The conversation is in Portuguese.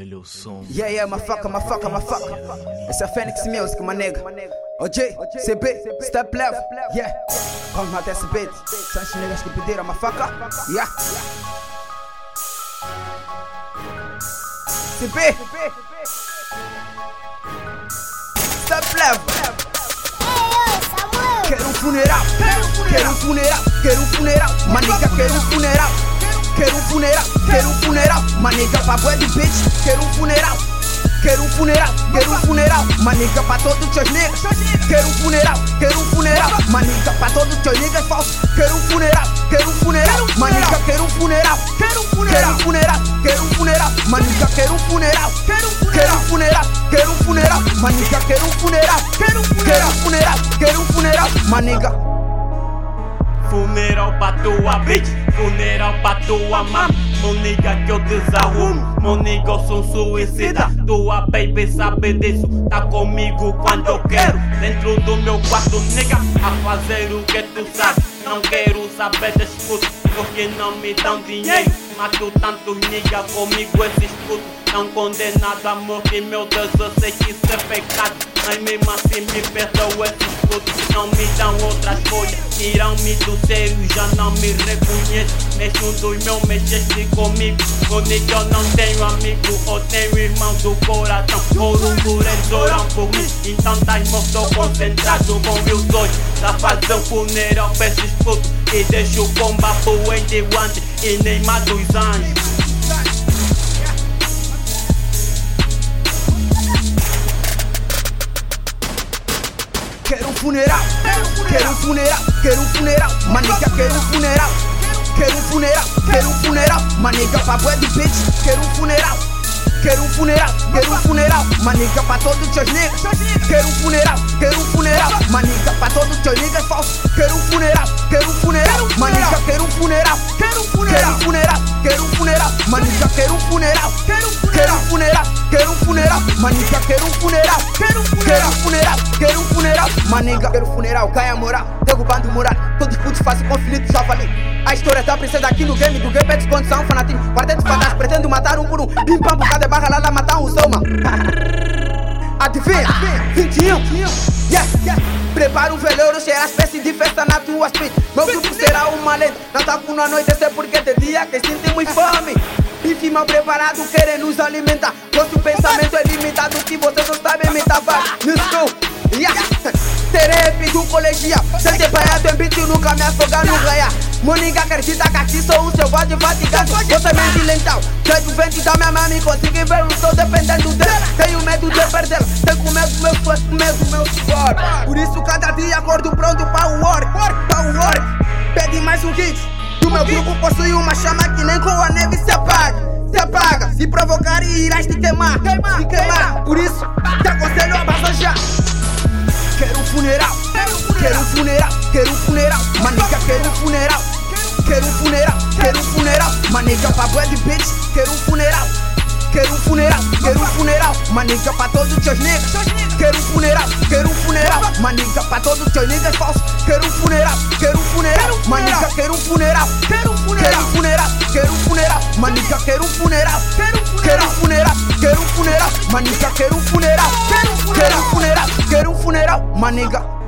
Ele é o som. Yeah, yeah, mafaca, mafaca, mafaca. Esse é Fênix Music, my nigga. OJ, CB, Step Level, yeah. Vamos matar esse beat. São os niggas que pediram a mafaca, yeah. CB, Step Level. Quero um funeral, quero um funeral, quero um funeral. Maniga, quero um funeral. Quero um funeral, quero um funeral. Maniga pra bué de bitch, quero um funeral. Quero um funeral, quero um funeral. Maniga pra todos os teus niggas. Quero um funeral, quero um funeral. Maniga pra todos os teus niggas falsos. Quero um funeral, quero um funeral. Maniga, quero um funeral. Quero um funeral, quero um funeral. Maniga, quero um funeral. Quero um funeral, quero um funeral. Maniga, quero um funeral. Quero um funeral, quero um funeral. Maniga. Funeral pra tua bitch, funeral pra tua mam Moniga que eu desarrumo, moniga eu sou suicida. Tua baby sabe disso, tá comigo quando eu quero. Dentro do meu quarto, nigga, a fazer o que tu sabe. Não quero saber desses putos, porque não me dão dinheiro. Mato tantos nigga, comigo esses putos Não condenado a morrer, meu Deus, eu sei que isso é pecado Mas mesmo assim me perdoa esses putos Não me dão outra escolha, tiram-me do sério Já não me reconheço, mesmo dos meus mexeste comigo Comigo eu não tenho amigo, eu tenho irmão do coração. Ouro por eles oram por mim, então estás morto concentrado com meus olhos. Fazer um funeral pra esses putos E deixo bomba de guante e nem mato os anjos funeral, quero um funeral, quero um funeral, maniga, quero um funeral, quero um funeral, quero um funeral, maniga pra bué bitch, quero um funeral, quero um funeral, quero um funeral, maniga pra todos os teus niggas, quero um funeral, quero um funeral, maniga pra todos os teus niggas falsos, quero um funeral, quero um funeral, maniga, quero um funeral, quero um funeral, quero um funeral, maniga, quero um funeral, quero um funeral, quero um funeral, maniga, quero um funeral, quero um funeral, quero um funeral, maniga, quero funeral, cai a moral, derrubando moral, todos putos fazem conflito, já falei. A história tá princesa aqui no game, do game é descondição, fanatismo, quarteto fantasma, pretendo matar um por um, pim pam, bocada barra lá, lá, matar um soma. Adivinha? 21, yeah, yeah. Prepara um veleiro, cheira espécie de festa na tua street. Meu grupo será uma lenda, não tá com a noite, é porque de dia que sentimos fome. Bife mal preparado, querem nos alimentar. Nosso pensamento é limitado, que vocês não sabem me tapar. Let's go, yeah. Terei do colegial, sem ter banhado em beat e nunca me afogar no ganhar. Monica acredita que aqui sou um selvagem fatigado. Você mente lental, jeito vento da minha mãe, consegui ver, eu estou dependendo dela. Tenho medo de perdê-la, do meu medo do meu suor. Por isso, cada dia acordo pronto para o work, para o work. Pede mais um hit. Do meu grupo possui uma chama que nem com a neve se apaga. Se apaga, se provocar irás te queimar, te queimar. Por isso, te aconselho a bazar já. Quero um funeral, quero um funeral, quero um funeral, maniga, quero um funeral, quero um funeral, quero um funeral, maniga pra bué de bitch, quero um funeral, quero um funeral, quero um funeral, maniga pra todos os teus niggas, quero um funeral, quero um funeral, maniga pra todos os teus niggas falsos, quero um funeral, quero um funeral, maniga, quero um funeral, quero um funeral, quero um funeral, maniga, quero um funeral, quero um funeral, quero um funeral, maniga, quero um funeral, quero um funeral, quero um funeral, maniga.